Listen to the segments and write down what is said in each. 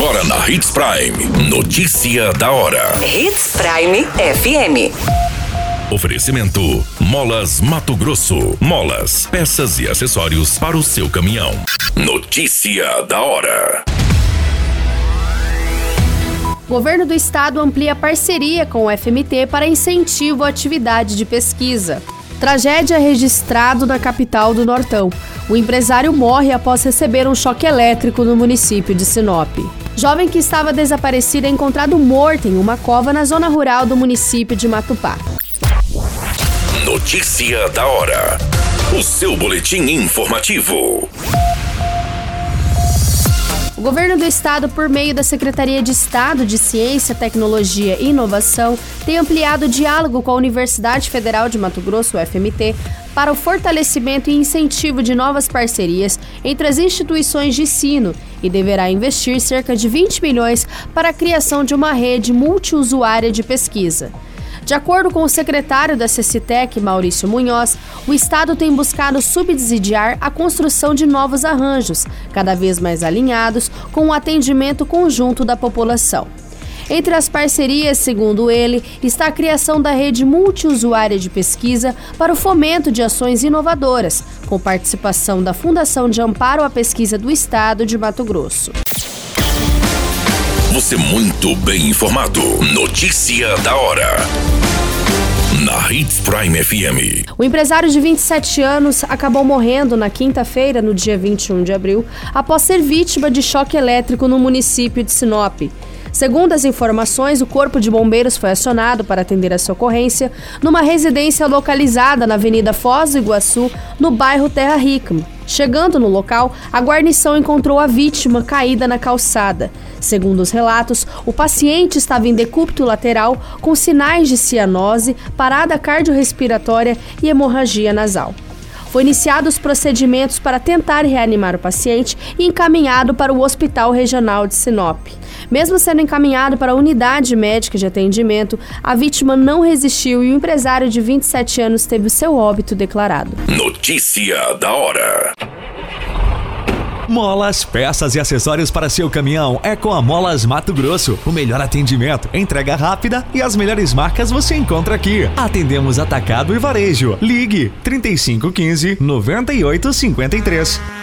Agora na Hits Prime. Notícia da hora. Hits Prime FM. Oferecimento: Molas Mato Grosso. Molas, peças e acessórios para o seu caminhão. Notícia da hora. Governo do Estado amplia parceria com o FMT para incentivo à atividade de pesquisa. Tragédia registrado na capital do Nortão. O empresário morre após receber um choque elétrico no município de Sinop. Jovem que estava desaparecido é encontrado morto em uma cova na zona rural do município de Matupá. Notícia da hora. O seu boletim informativo. O governo do estado, por meio da Secretaria de Estado de Ciência, Tecnologia e Inovação, tem ampliado o diálogo com a Universidade Federal de Mato Grosso, UFMT, para o fortalecimento e incentivo de novas parcerias entre as instituições de ensino e deverá investir cerca de 20 milhões para a criação de uma rede multiusuária de pesquisa. De acordo com o secretário da CCTEC, Maurício Munhoz, o Estado tem buscado subsidiar a construção de novos arranjos, cada vez mais alinhados com o atendimento conjunto da população. Entre as parcerias, segundo ele, está a criação da rede multiusuária de pesquisa para o fomento de ações inovadoras, com participação da Fundação de Amparo à Pesquisa do Estado de Mato Grosso. Você muito bem informado. Notícia da hora. Na Hits Prime FM. O empresário de 27 anos acabou morrendo na quinta-feira, no dia 21 de abril, após ser vítima de choque elétrico no município de Sinop. Segundo as informações, o Corpo de Bombeiros foi acionado para atender essa ocorrência numa residência localizada na Avenida Foz do Iguaçu, no bairro Terra Rica. Chegando no local, a guarnição encontrou a vítima caída na calçada. Segundo os relatos, o paciente estava em decúbito lateral com sinais de cianose, parada cardiorrespiratória e hemorragia nasal. Foi iniciado os procedimentos para tentar reanimar o paciente e encaminhado para o Hospital Regional de Sinop. Mesmo sendo encaminhado para a unidade médica de atendimento, a vítima não resistiu e o empresário de 27 anos teve o seu óbito declarado. Notícia da hora. Molas, peças e acessórios para seu caminhão é com a Molas Mato Grosso. O melhor atendimento, entrega rápida e as melhores marcas você encontra aqui. Atendemos atacado e varejo. Ligue 3515 9853.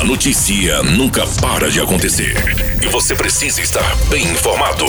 A notícia nunca para de acontecer e você precisa estar bem informado.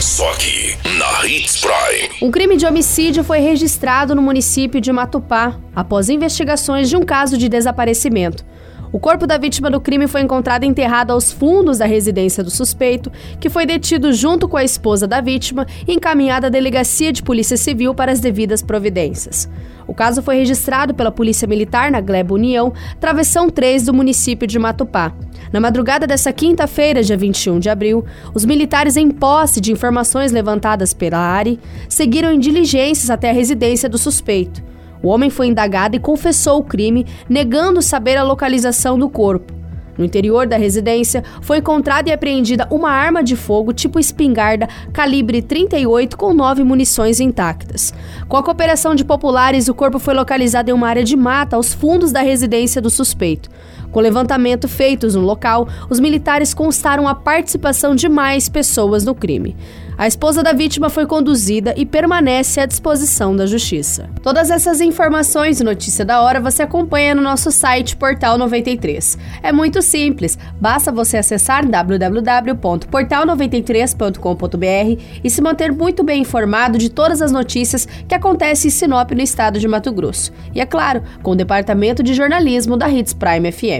Só aqui, na Hits Prime. Um crime de homicídio foi registrado no município de Matupá após investigações de um caso de desaparecimento. O corpo da vítima do crime foi encontrado enterrado aos fundos da residência do suspeito, que foi detido junto com a esposa da vítima e encaminhado à delegacia de polícia civil para as devidas providências. O caso foi registrado pela Polícia Militar na Gleba União, travessão 3 do município de Matupá. Na madrugada dessa quinta-feira, dia 21 de abril, os militares, em posse de informações levantadas pela ARI, seguiram em diligências até a residência do suspeito. O homem foi indagado e confessou o crime, negando saber a localização do corpo. No interior da residência, foi encontrada e apreendida uma arma de fogo tipo espingarda calibre 38 com nove munições intactas. Com a cooperação de populares, o corpo foi localizado em uma área de mata aos fundos da residência do suspeito. Com levantamento feitos no local, os militares constaram a participação de mais pessoas no crime. A esposa da vítima foi conduzida e permanece à disposição da justiça. Todas essas informações e notícia da hora você acompanha no nosso site Portal 93. É muito simples, basta você acessar www.portal93.com.br e se manter muito bem informado de todas as notícias que acontecem em Sinop no estado de Mato Grosso. E é claro, com o departamento de jornalismo da Hits Prime